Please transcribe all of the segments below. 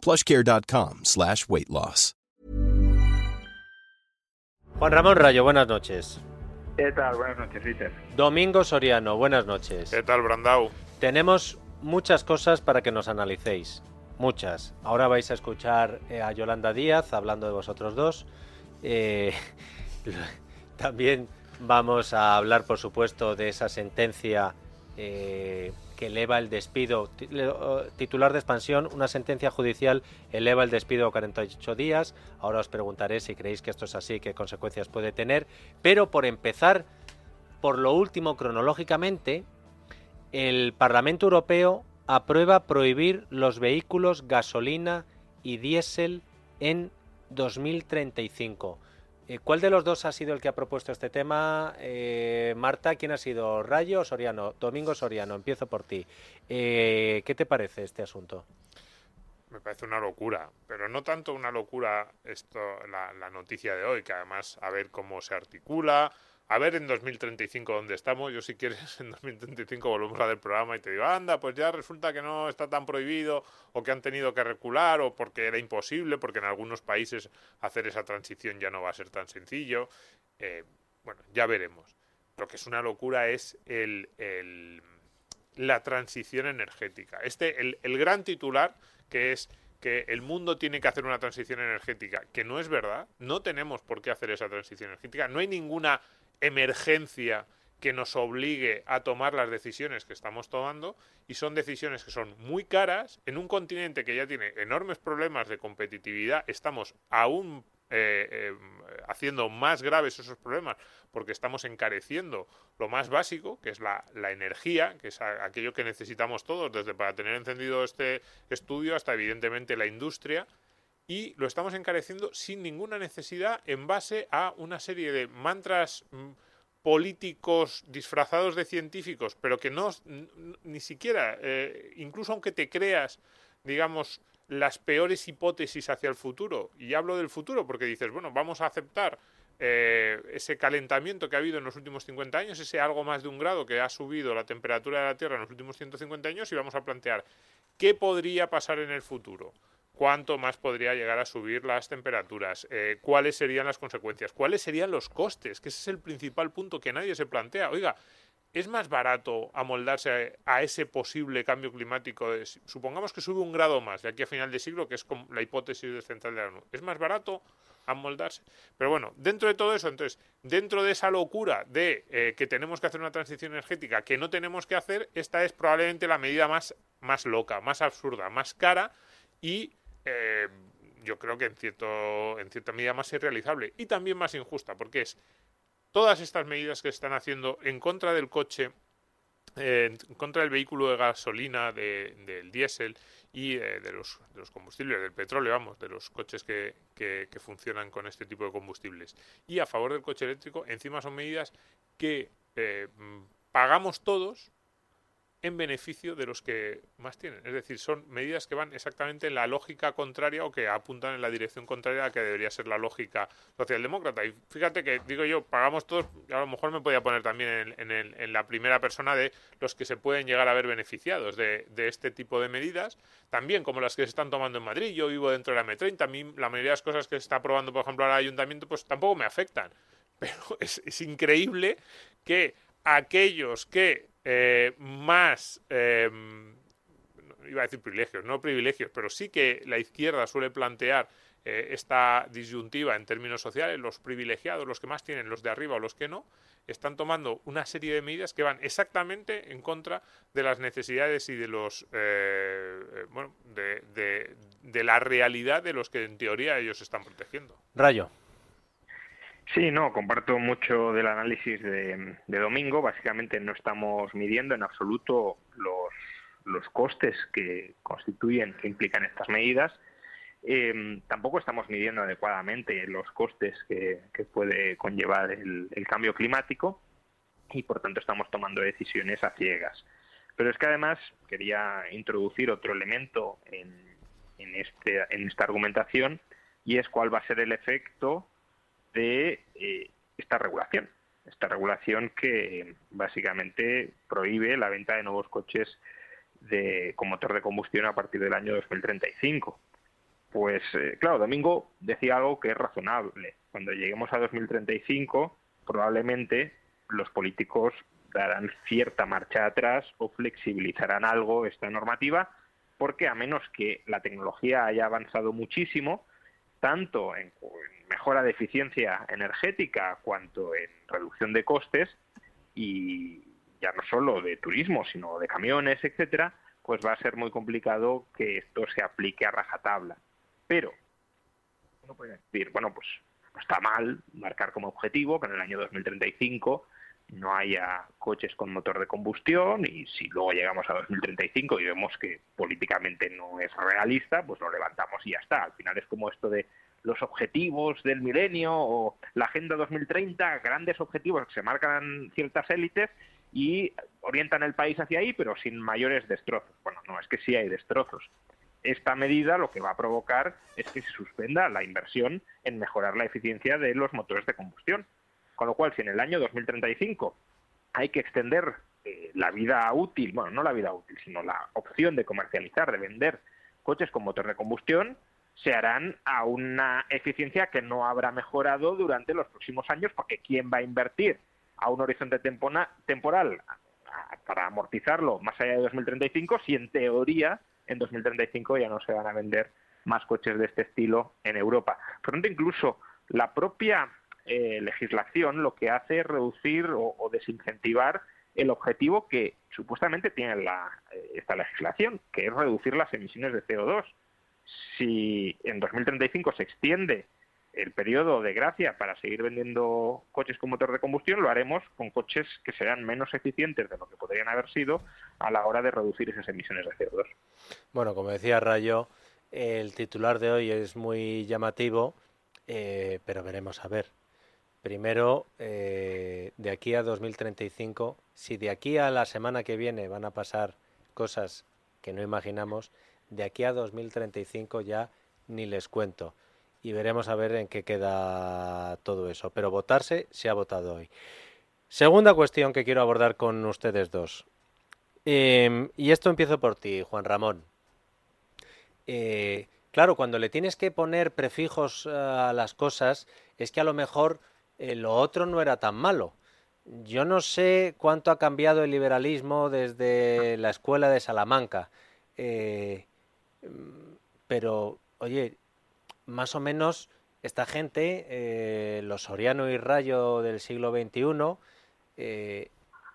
plushcare.com slash weight loss. Juan Ramón Rayo, buenas noches. ¿Qué tal? Buenas noches, Peter. Domingo Soriano, buenas noches. ¿Qué tal, Brandau? Tenemos muchas cosas para que nos analicéis. Muchas. Ahora vais a escuchar eh, a Yolanda Díaz hablando de vosotros dos. Eh, también vamos a hablar, por supuesto, de esa sentencia eh, que eleva el despido, titular de expansión, una sentencia judicial eleva el despido a 48 días. Ahora os preguntaré si creéis que esto es así, qué consecuencias puede tener. Pero por empezar, por lo último, cronológicamente, el Parlamento Europeo aprueba prohibir los vehículos gasolina y diésel en 2035. Eh, ¿Cuál de los dos ha sido el que ha propuesto este tema? Eh, Marta, ¿quién ha sido? ¿Rayo o Soriano? Domingo Soriano, empiezo por ti. Eh, ¿Qué te parece este asunto? Me parece una locura, pero no tanto una locura esto, la, la noticia de hoy, que además a ver cómo se articula, a ver en 2035 dónde estamos. Yo si quieres en 2035 volvemos a ver el programa y te digo, anda, pues ya resulta que no está tan prohibido o que han tenido que recular o porque era imposible, porque en algunos países hacer esa transición ya no va a ser tan sencillo. Eh, bueno, ya veremos. Lo que es una locura es el, el la transición energética. Este, el, el gran titular que es que el mundo tiene que hacer una transición energética, que no es verdad, no tenemos por qué hacer esa transición energética, no hay ninguna emergencia que nos obligue a tomar las decisiones que estamos tomando y son decisiones que son muy caras. En un continente que ya tiene enormes problemas de competitividad estamos aún eh, eh, haciendo más graves esos problemas porque estamos encareciendo lo más básico que es la, la energía que es aquello que necesitamos todos desde para tener encendido este estudio hasta evidentemente la industria y lo estamos encareciendo sin ninguna necesidad en base a una serie de mantras mm, políticos disfrazados de científicos, pero que no, ni siquiera, eh, incluso aunque te creas, digamos, las peores hipótesis hacia el futuro, y hablo del futuro porque dices, bueno, vamos a aceptar eh, ese calentamiento que ha habido en los últimos 50 años, ese algo más de un grado que ha subido la temperatura de la Tierra en los últimos 150 años, y vamos a plantear qué podría pasar en el futuro cuánto más podría llegar a subir las temperaturas, eh, cuáles serían las consecuencias, cuáles serían los costes, que ese es el principal punto que nadie se plantea. Oiga, ¿es más barato amoldarse a, ese posible cambio climático? supongamos que sube un grado más de aquí a final de siglo, que es la hipótesis de central de la ONU. ¿Es más barato amoldarse? Pero bueno, dentro de todo eso, entonces, dentro de esa locura de eh, que tenemos que hacer una transición energética que no tenemos que hacer, esta es probablemente la medida más, más loca, más absurda, más cara y eh, yo creo que en, cierto, en cierta medida más irrealizable y también más injusta, porque es todas estas medidas que se están haciendo en contra del coche, en contra del vehículo de gasolina, del diésel y eh, de, los, de, los, combustibles, del petróleo, vamos, de los coches que, que, funcionan con este tipo de combustibles. Y a favor del coche eléctrico, encima son medidas que eh, pagamos todos en beneficio de los que más tienen. Es decir, son medidas que van exactamente en la lógica contraria o que apuntan en la dirección contraria a que debería ser la lógica socialdemócrata. Y fíjate que, digo yo, pagamos todos, a lo mejor me podía poner también en, la primera persona de los que se pueden llegar a ver beneficiados de, este tipo de medidas, también como las que se están tomando en Madrid. Yo vivo dentro de la M30, a mí la mayoría de las cosas que se está aprobando, por ejemplo, al ayuntamiento, pues tampoco me afectan. Pero es increíble que aquellos que eh, más, em, iba a decir privilegios, no privilegios, pero sí que la izquierda suele plantear eh, esta disyuntiva en términos sociales, los privilegiados, los que más tienen, los de arriba o los que no, están tomando una serie de medidas que van exactamente en contra de las necesidades y de los eh, bueno, de, de la realidad de los que en teoría ellos están protegiendo. Rayo. Sí, no, comparto mucho del análisis de, Domingo. Básicamente no estamos midiendo en absoluto los, los costes que constituyen, que implican estas medidas. Em, tampoco estamos midiendo adecuadamente los costes que, puede conllevar el, cambio climático y por tanto estamos tomando decisiones a ciegas. Pero es que además quería introducir otro elemento en, en, este, en esta argumentación y es cuál va a ser el efecto de eh, esta regulación. Esta regulación que básicamente prohíbe la venta de nuevos coches de, con motor de combustión a partir del año 2035. Pues eh, claro, Domingo decía algo que es razonable. Cuando lleguemos a 2035, probablemente los políticos darán cierta marcha atrás o flexibilizarán algo esta normativa, porque a menos que la tecnología haya avanzado muchísimo, tanto en, mejora de eficiencia energética cuanto en reducción de costes, y ya no solo de turismo, sino de camiones, etcétera, pues va a ser muy complicado que esto se aplique a rajatabla. Pero uno puede decir, bueno, pues está mal marcar como objetivo que en el año 2035 no haya coches con motor de combustión y si luego llegamos a 2035 y vemos que políticamente no es realista, pues lo levantamos y ya está. Al final es como esto de los objetivos del milenio o la Agenda 2030, grandes objetivos que se marcan ciertas élites y orientan el país hacia ahí, pero sin mayores destrozos. Bueno, no, es que sí hay destrozos esta medida lo que va a provocar es que se suspenda la inversión en mejorar la eficiencia de los motores de combustión. Con lo cual, si en el año 2035 hay que extender eh, la vida útil, bueno, no la vida útil, sino la opción de comercializar, de vender coches con motor de combustión, se harán a una eficiencia que no habrá mejorado durante los próximos años, porque ¿quién va a invertir a un horizonte temporal para amortizarlo más allá de 2035 si en teoría en 2035 ya no se van a vender más coches de este estilo en Europa. Por lo tanto, incluso la propia eh, legislación lo que hace es reducir o, desincentivar el objetivo que supuestamente tiene la, eh, esta legislación, que es reducir las emisiones de CO2. Si en 2035 se extiende el periodo de gracia para seguir vendiendo coches con motor de combustión, lo haremos con coches que serán menos eficientes de lo que podrían haber sido a la hora de reducir esas emisiones de CO2. Bueno, como decía Rayo, el titular de hoy es muy llamativo, eh, pero veremos a ver. Primero, eh, de aquí a 2035, si de aquí a la semana que viene van a pasar cosas que no imaginamos, de aquí a 2035 ya ni les cuento y veremos a ver en qué queda todo eso. Pero votarse se ha votado hoy. Segunda cuestión que quiero abordar con ustedes dos. Em, y esto empiezo por ti, Juan Ramón. Eh, claro, cuando le tienes que poner prefijos a las cosas, es que a lo mejor lo otro no era tan malo. Yo no sé cuánto ha cambiado el liberalismo desde la escuela de Salamanca, eh, pero oye, más o menos esta gente, eh, los Soriano y Rayo del siglo XXI, eh,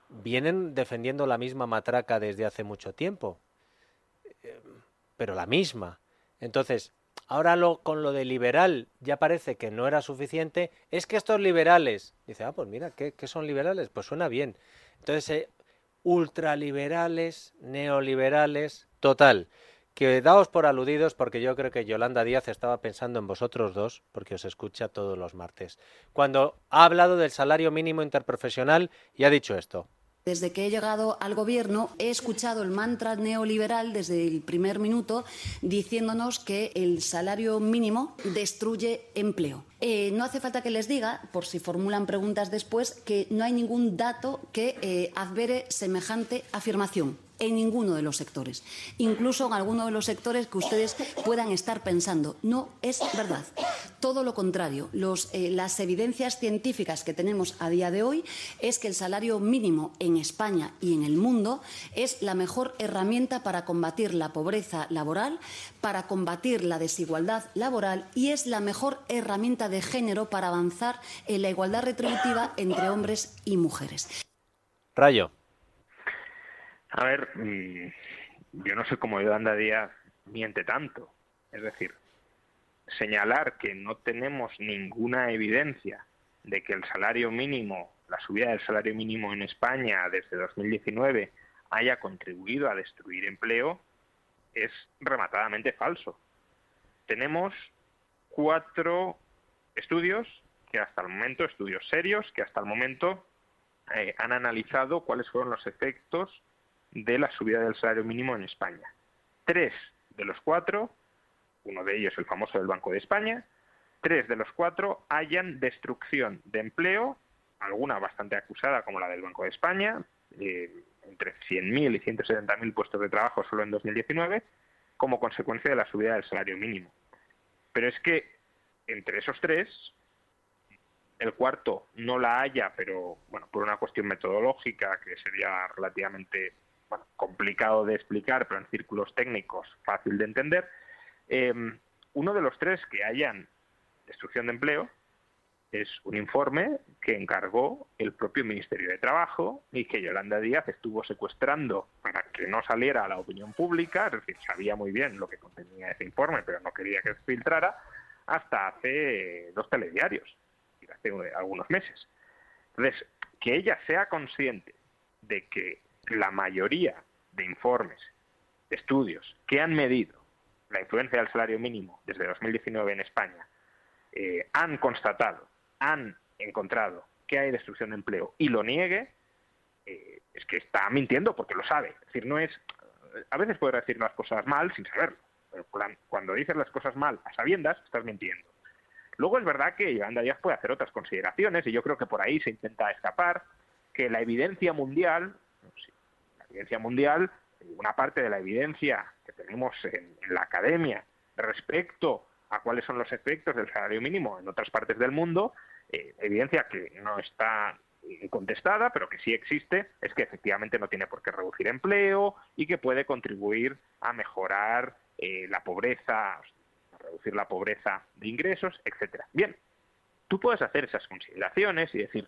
vienen defendiendo la misma matraca desde hace mucho tiempo, pero la misma. Entonces, ahora lo, con lo de liberal ya parece que no era suficiente, es que estos liberales, dice, ah, pues mira, ¿qué, qué son liberales? Pues suena bien. Entonces, ultraliberales, neoliberales, total que daos por aludidos porque yo creo que Yolanda Díaz estaba pensando en vosotros dos, porque os escucha todos los martes, cuando ha hablado del salario mínimo interprofesional y ha dicho esto. Desde que he llegado al gobierno he escuchado el mantra neoliberal desde el primer minuto diciéndonos que el salario mínimo destruye empleo. Eh, no hace falta que les diga, por si formulan preguntas después, que no hay ningún dato que eh, advere semejante afirmación en ninguno de los sectores, incluso en alguno de los sectores que ustedes puedan estar pensando. No es verdad. Todo lo contrario, eh, las evidencias científicas que tenemos a día de hoy es que el salario mínimo en España y en el mundo es la mejor herramienta para combatir la pobreza laboral, para combatir la desigualdad laboral y es la mejor herramienta de género para avanzar en la igualdad retributiva entre hombres y mujeres. Rayo. A ver, mm, yo no sé cómo Yolanda Díaz miente tanto. Es decir, señalar que no tenemos ninguna evidencia de que el salario mínimo, la subida del salario mínimo en España desde 2019 haya contribuido a destruir empleo es rematadamente falso. tenemos cuatro estudios que hasta el momento, estudios serios, que hasta el momento eh, han analizado cuáles fueron los efectos de la subida del salario mínimo en España. Tres de los cuatro, uno de ellos el famoso del Banco de España, tres de los cuatro hayan destrucción de empleo, alguna bastante acusada como la del Banco de España, eh, entre 100.000 y 170.000 puestos de trabajo solo en 2019, como consecuencia de la subida del salario mínimo. Pero es que entre esos tres, el cuarto no la haya, pero bueno, por una cuestión metodológica que sería relativamente complicado de explicar, pero en círculos técnicos fácil de entender, em, uno de los tres que hayan destrucción de empleo es un informe que encargó el propio Ministerio de Trabajo y que Yolanda Díaz estuvo secuestrando para que no saliera a la opinión pública, es decir, sabía muy bien lo que contenía ese informe, pero no quería que se filtrara, hasta hace dos telediarios, hace algunos meses. Entonces, que ella sea consciente de que la mayoría de informes, de estudios que han medido la influencia del salario mínimo desde 2019 en España, eh, han constatado, han encontrado que hay destrucción de empleo y lo niegue, eh, es que está mintiendo porque lo sabe. Es decir, no es. A veces puede decir las cosas mal sin saberlo, pero cuando dices las cosas mal a sabiendas, estás mintiendo. Luego es verdad que Yolanda Díaz puede hacer otras consideraciones y yo creo que por ahí se intenta escapar que la evidencia mundial evidencia mundial, una parte de la evidencia que tenemos en, la academia respecto a cuáles son los efectos del salario mínimo en otras partes del mundo, eh, evidencia que no está contestada, pero que sí existe, es que efectivamente no tiene por qué reducir empleo y que puede contribuir a mejorar eh, la pobreza, a reducir la pobreza de ingresos, etcétera. Bien, tú puedes hacer esas consideraciones y decir,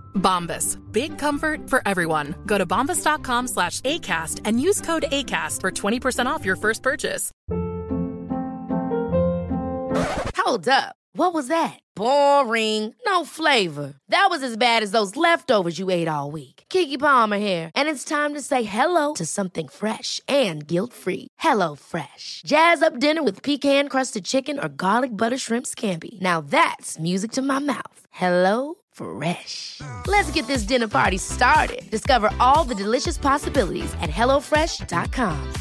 Bombas. Big comfort for everyone. Go to bombas.com slash ACAST and use code ACAST for 20% off your first purchase. Hold up. What was that? Boring. No flavor. That was as bad as those leftovers you ate all week. Kiki Palmer here, and it's time to say hello to something fresh and guilt-free. Hello Fresh. Jazz up dinner with pecan-crusted chicken or garlic butter shrimp scampi. Now that's music to my mouth. Hello Fresh. Let's get this dinner party started. Discover all the delicious possibilities at HelloFresh.com.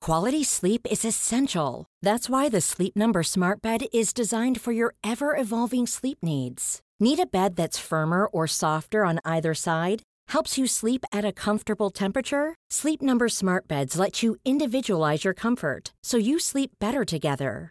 Quality sleep is essential. That's why the Sleep Number Smart Bed is designed for your ever evolving sleep needs. Need a bed that's firmer or softer on either side? Helps you sleep at a comfortable temperature? Sleep Number Smart Beds let you individualize your comfort so you sleep better together.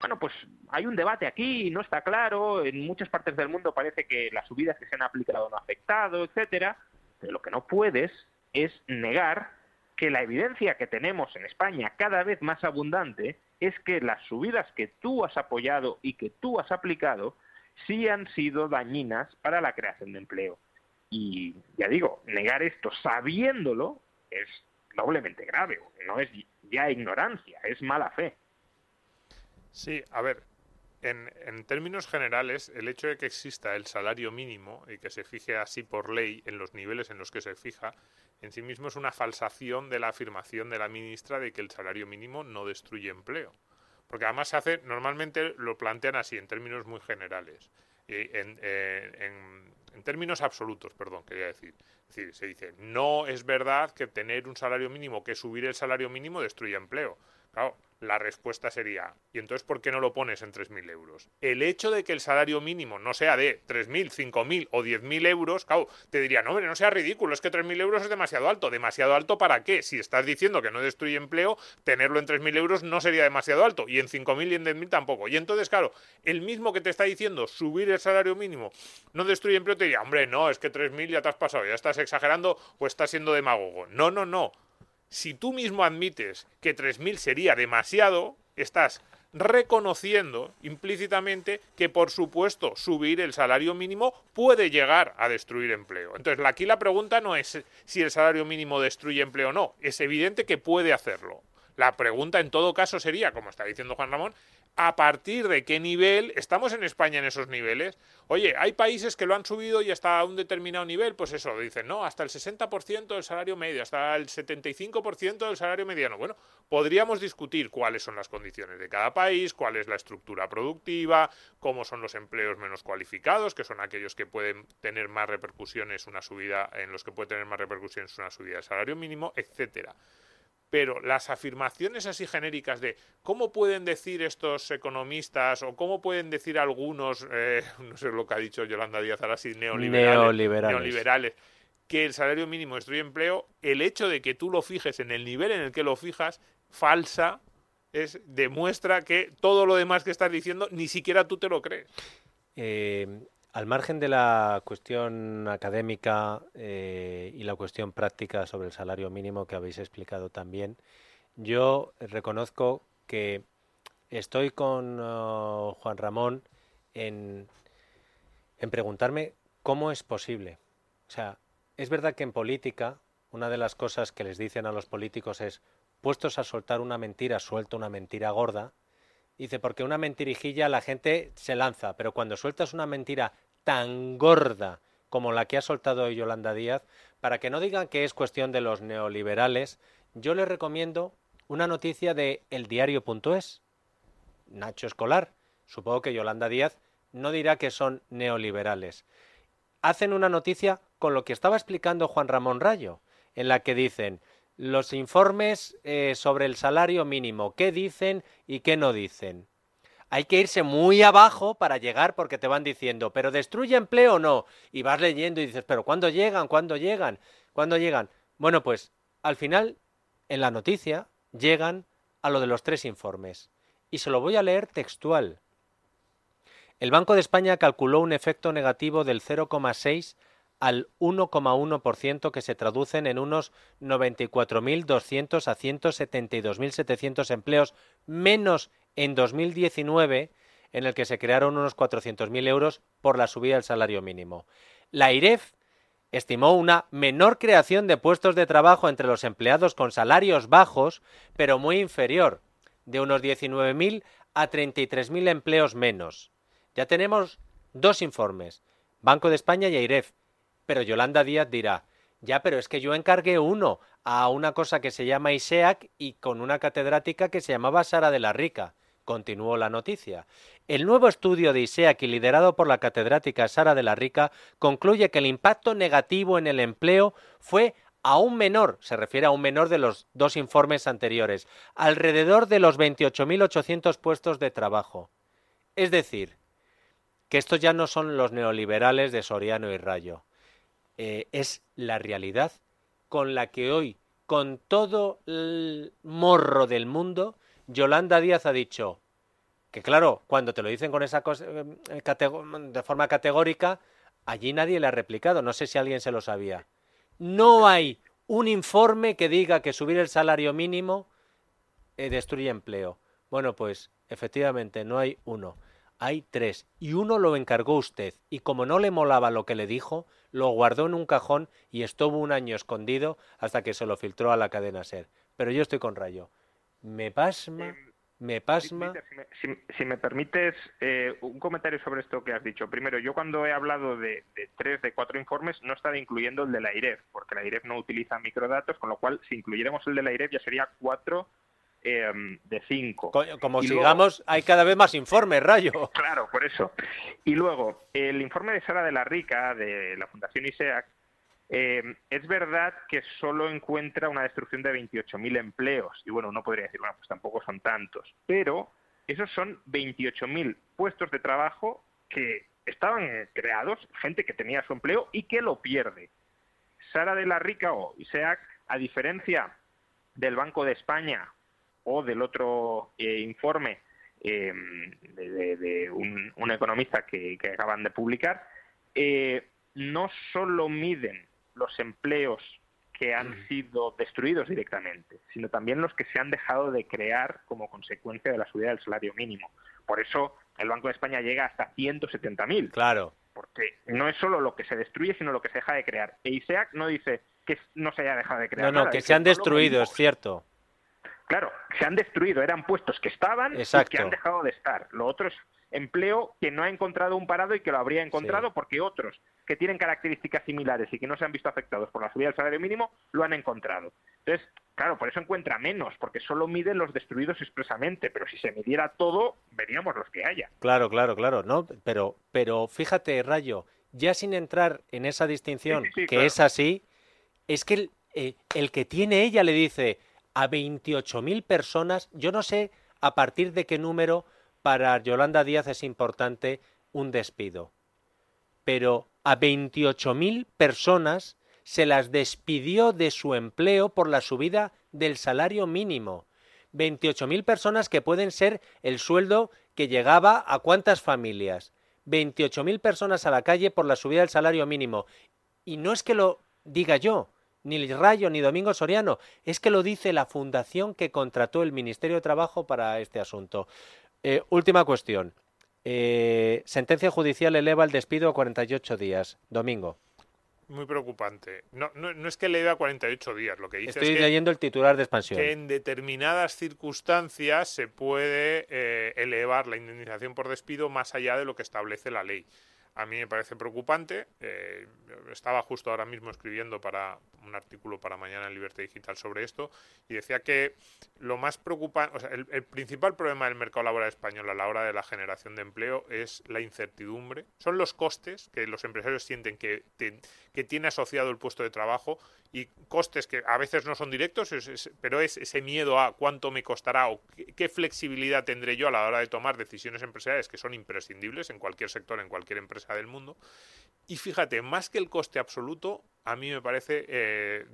Bueno, pues hay un debate aquí, no está claro, en muchas partes del mundo parece que las subidas que se han aplicado no han afectado, etcétera, pero lo que no puedes es negar que la evidencia que tenemos en España cada vez más abundante es que las subidas que tú has apoyado y que tú has aplicado sí han sido dañinas para la creación de empleo. Y ya digo, negar esto sabiéndolo es doblemente grave, no es ya ignorancia, es mala fe. Sí, a ver, en, en, términos generales, el hecho de que exista el salario mínimo y que se fije así por ley en los niveles en los que se fija, en sí mismo es una falsación de la afirmación de la ministra de que el salario mínimo no destruye empleo. Porque además se hace, normalmente lo plantean así, en términos muy generales. En, eh, en, en, términos absolutos, perdón, quería decir. Es decir, se dice, no es verdad que tener un salario mínimo, que subir el salario mínimo destruye empleo. Claro, la respuesta sería, ¿y entonces por qué no lo pones en 3.000 euros? El hecho de que el salario mínimo no sea de 3.000, 5.000 o 10.000 euros, claro, te diría, no, hombre, no sea ridículo, es que 3.000 euros es demasiado alto. ¿Demasiado alto para qué? Si estás diciendo que no destruye empleo, tenerlo en 3.000 euros no sería demasiado alto, y en 5.000 y en 10.000 tampoco. Y entonces, claro, el mismo que te está diciendo subir el salario mínimo no destruye empleo, te diría, hombre, no, es que 3.000 ya te has pasado, ya estás exagerando o estás siendo demagogo. No, no, no si tú mismo admites que 3.000 sería demasiado, estás reconociendo implícitamente que, por supuesto, subir el salario mínimo puede llegar a destruir empleo. Entonces, aquí la pregunta no es si el salario mínimo destruye empleo o no, es evidente que puede hacerlo. La pregunta, en todo caso, sería, como está diciendo Juan Ramón, a partir de qué nivel estamos en España en esos niveles. Oye, hay países que lo han subido y hasta un determinado nivel, pues eso, dicen, no, hasta el 60% del salario medio, hasta el 75% del salario mediano. Bueno, podríamos discutir cuáles son las condiciones de cada país, cuál es la estructura productiva, cómo son los empleos menos cualificados, que son aquellos que pueden tener más repercusiones una subida, en los que puede tener más repercusiones una subida del salario mínimo, etcétera pero las afirmaciones así genéricas de cómo pueden decir estos economistas o cómo pueden decir algunos, eh, no sé lo que ha dicho Yolanda Díaz ahora sí, neoliberales, neoliberales. que el salario mínimo destruye empleo, el hecho de que tú lo fijes en el nivel en el que lo fijas, falsa, es, demuestra que todo lo demás que estás diciendo ni siquiera tú te lo crees. Eh, al margen de la cuestión académica eh, y la cuestión práctica sobre el salario mínimo que habéis explicado también, yo reconozco que estoy con uh, Juan Ramón en, en preguntarme cómo es posible. O sea, es verdad que en política una de las cosas que les dicen a los políticos es, puestos a soltar una mentira, suelta una mentira gorda, Dice, porque una mentirijilla la gente se lanza, pero cuando sueltas una mentira tan gorda como la que ha soltado hoy Yolanda Díaz, para que no digan que es cuestión de los neoliberales, yo les recomiendo una noticia de eldiario.es. Nacho Escolar, supongo que Yolanda Díaz no dirá que son neoliberales. Hacen una noticia con lo que estaba explicando Juan Ramón Rayo, en la que dicen, los informes eh, sobre el salario mínimo, qué dicen y qué no dicen. Hay que irse muy abajo para llegar porque te van diciendo, pero destruye empleo o no. Y vas leyendo y dices, pero ¿cuándo llegan? ¿Cuándo llegan? ¿Cuándo llegan? Bueno, pues al final, en la noticia, llegan a lo de los tres informes. Y se lo voy a leer textual. El Banco de España calculó un efecto negativo del 0,6 al 1,1% que se traducen en unos 94.200 a 172.700 empleos menos en 2019 en el que se crearon unos 400.000 euros por la subida del salario mínimo. La IREF estimó una menor creación de puestos de trabajo entre los empleados con salarios bajos, pero muy inferior, de unos 19.000 a 33.000 empleos menos. Ya tenemos dos informes, Banco de España y IREF, pero Yolanda Díaz dirá, ya, pero es que yo encargué uno a una cosa que se llama ISEAC y con una catedrática que se llamaba Sara de la Rica. Continuó la noticia. El nuevo estudio de ISEAC y liderado por la catedrática Sara de la Rica concluye que el impacto negativo en el empleo fue aún menor, se refiere a un menor de los dos informes anteriores, alrededor de los 28.800 puestos de trabajo. Es decir, que estos ya no son los neoliberales de Soriano y Rayo. Eh, es la realidad con la que hoy, con todo el morro del mundo, Yolanda Díaz ha dicho que, claro, cuando te lo dicen con esa cosa, eh, de forma categórica, allí nadie le ha replicado. No sé si alguien se lo sabía. No hay un informe que diga que subir el salario mínimo eh, destruye empleo. Bueno, pues efectivamente no hay uno. Hay tres. Y uno lo encargó usted. Y como no le molaba lo que le dijo, lo guardó en un cajón y estuvo un año escondido hasta que se lo filtró a la cadena SER. Pero yo estoy con Rayo. Me pasma, me pasma. Si me, permites eh, un comentario sobre esto que has dicho. Primero, yo cuando he hablado de, tres, de cuatro informes, no estaba incluyendo el de la IREF, porque la IREF no utiliza microdatos, con lo cual, si incluyéramos el de la IREF, ya sería cuatro em, de cinco. Como sigamos, hay cada vez más informes, Rayo. Claro, por eso. Y luego, el informe de Sara de la Rica, de la Fundación ISEAC, Eh, es verdad que solo encuentra una destrucción de 28.000 empleos. Y bueno, uno podría decir, bueno, pues tampoco son tantos. Pero esos son 28.000 puestos de trabajo que estaban creados, gente que tenía su empleo y que lo pierde. Sara de la Rica o ISEAC, a diferencia del Banco de España o del otro eh, informe eh, de, un, economista que, acaban de publicar, eh, no solo miden los empleos que han mm. sido destruidos directamente, sino también los que se han dejado de crear como consecuencia de la subida del salario mínimo. Por eso el Banco de España llega hasta 170.000. Claro. Porque no es solo lo que se destruye, sino lo que se deja de crear. E ISEAC no dice que no se haya dejado de crear. No, no, que se han destruido, es cierto. Claro, se han destruido, eran puestos que estaban y que han dejado de estar. Lo otro es empleo que no ha encontrado un parado y que lo habría encontrado porque otros que tienen características similares y que no se han visto afectados por la subida del salario mínimo lo han encontrado. Entonces, claro, por eso encuentra menos, porque solo mide los destruidos expresamente, pero si se midiera todo, veríamos los que haya. Claro, claro, claro, ¿no? Pero, pero fíjate, Rayo, ya sin entrar en esa distinción, que es así, es que el, eh, el que tiene ella le dice a 28.000 personas, yo no sé a partir de qué número para Yolanda Díaz es importante un despido, pero a 28.000 personas se las despidió de su empleo por la subida del salario mínimo. 28.000 personas que pueden ser el sueldo que llegaba a cuántas familias. 28.000 personas a la calle por la subida del salario mínimo. Y no es que lo diga yo, ni Rayo ni Domingo Soriano, es que lo dice la fundación que contrató el Ministerio de Trabajo para este asunto. Eh, última cuestión. Eh, sentencia judicial eleva el despido a 48 días. Domingo. Muy preocupante. No, no, es que eleve a 48 días, lo que dice Estoy es que, leyendo el titular de expansión. Que en determinadas circunstancias se puede eh, elevar la indemnización por despido más allá de lo que establece la ley a mí me parece preocupante. Eh, estaba justo ahora mismo escribiendo para un artículo para mañana en Libertad Digital sobre esto y decía que lo más preocupante, o sea, el, principal problema del mercado laboral español a la hora de la generación de empleo es la incertidumbre, son los costes que los empresarios sienten que, que tiene asociado el puesto de trabajo y costes que a veces no son directos, pero es ese miedo a cuánto me costará o qué, flexibilidad tendré yo a la hora de tomar decisiones empresariales que son imprescindibles en cualquier sector, en cualquier empresa del mundo. Y fíjate, más que el coste absoluto, a mí me parece eh,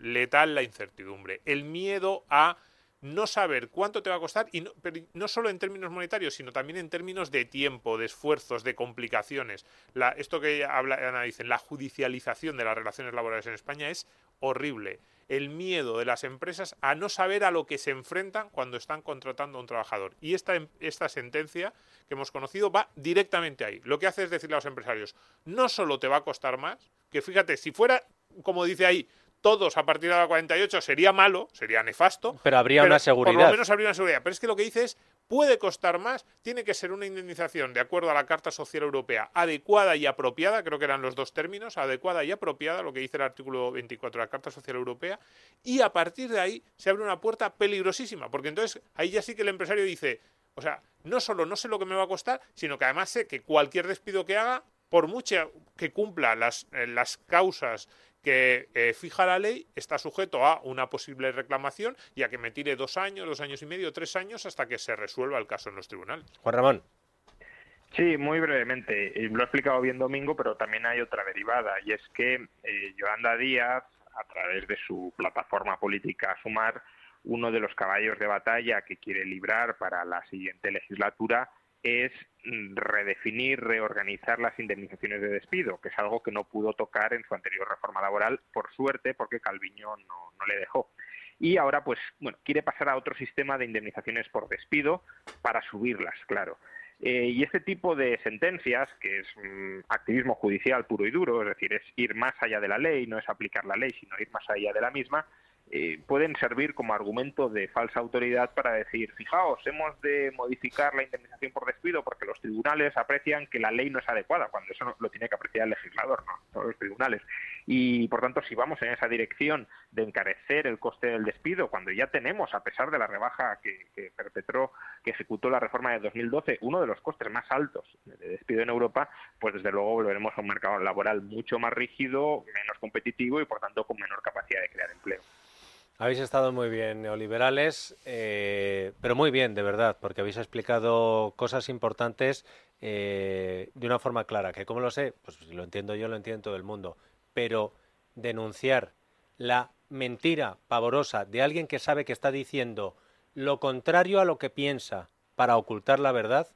letal la incertidumbre, el miedo a no saber cuánto te va a costar, y no, pero no solo en términos monetarios, sino también en términos de tiempo, de esfuerzos, de complicaciones. La, esto que habla, dicen, la judicialización de las relaciones laborales en España es horrible. El miedo de las empresas a no saber a lo que se enfrentan cuando están contratando a un trabajador. Y esta, esta sentencia que hemos conocido va directamente ahí. Lo que hace es decirle a los empresarios, no solo te va a costar más, que fíjate, si fuera, como dice ahí, todos a partir de la 48 sería malo, sería nefasto. Pero habría una seguridad. Por lo menos habría una seguridad. Pero es que lo que dice es, puede costar más, tiene que ser una indemnización de acuerdo a la Carta Social Europea adecuada y apropiada, creo que eran los dos términos, adecuada y apropiada, lo que dice el artículo 24 de la Carta Social Europea, y a partir de ahí se abre una puerta peligrosísima, porque entonces ahí ya sí que el empresario dice, o sea, no solo no sé lo que me va a costar, sino que además sé que cualquier despido que haga por mucho que cumpla las, eh, las causas que eh, fija la ley está sujeto a una posible reclamación y a que me tire dos años, dos años y medio, tres años hasta que se resuelva el caso en los tribunales. Juan Ramón. Sí, muy brevemente. Lo he explicado bien Domingo, pero también hay otra derivada y es que eh, Yolanda Díaz, a través de su plataforma política Sumar, uno de los caballos de batalla que quiere librar para la siguiente legislatura es mm, redefinir, reorganizar las indemnizaciones de despido, que es algo que no pudo tocar en su anterior reforma laboral, por suerte, porque Calviño no, le dejó. Y ahora, pues, bueno, quiere pasar a otro sistema de indemnizaciones por despido para subirlas, claro. Eh, y este tipo de sentencias, que es mm, activismo judicial puro y duro, es decir, es ir más allá de la ley, no es aplicar la ley, sino ir más allá de la misma, eh, pueden servir como argumento de falsa autoridad para decir, fijaos, hemos de modificar la indemnización por despido porque los tribunales aprecian que la ley no es adecuada, cuando eso lo tiene que apreciar el legislador, no, los tribunales. Y por tanto, si vamos en esa dirección de encarecer el coste del despido, cuando ya tenemos, a pesar de la rebaja que, que perpetró, que ejecutó la reforma de 2012, uno de los costes más altos de despido en Europa, pues desde luego volveremos a un mercado laboral mucho más rígido, menos competitivo y por tanto con menor capacidad de crear empleo. Habéis estado muy bien, neoliberales, eh, pero muy bien, de verdad, porque habéis explicado cosas importantes eh, de una forma clara. Que, ¿Cómo lo sé? Pues lo entiendo yo, lo entiende todo el mundo. Pero denunciar la mentira pavorosa de alguien que sabe que está diciendo lo contrario a lo que piensa para ocultar la verdad,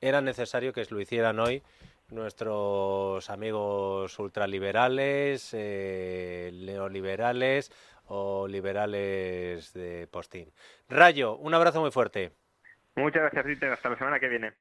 era necesario que lo hicieran hoy nuestros amigos ultraliberales, eh, neoliberales o liberales de postín. Rayo, un abrazo muy fuerte. Muchas gracias, Rita. Hasta la semana que viene.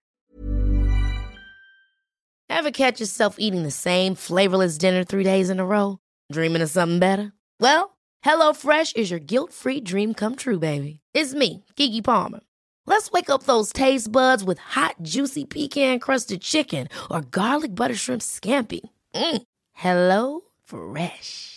Ever catch yourself eating the same flavorless dinner three days in a row? Dreaming of something better? Well, HelloFresh is your guilt-free dream come true, baby. It's me, Kiki Palmer. Let's wake up those taste buds with hot, juicy pecan-crusted chicken or garlic butter shrimp scampi. Mm. Hello Fresh.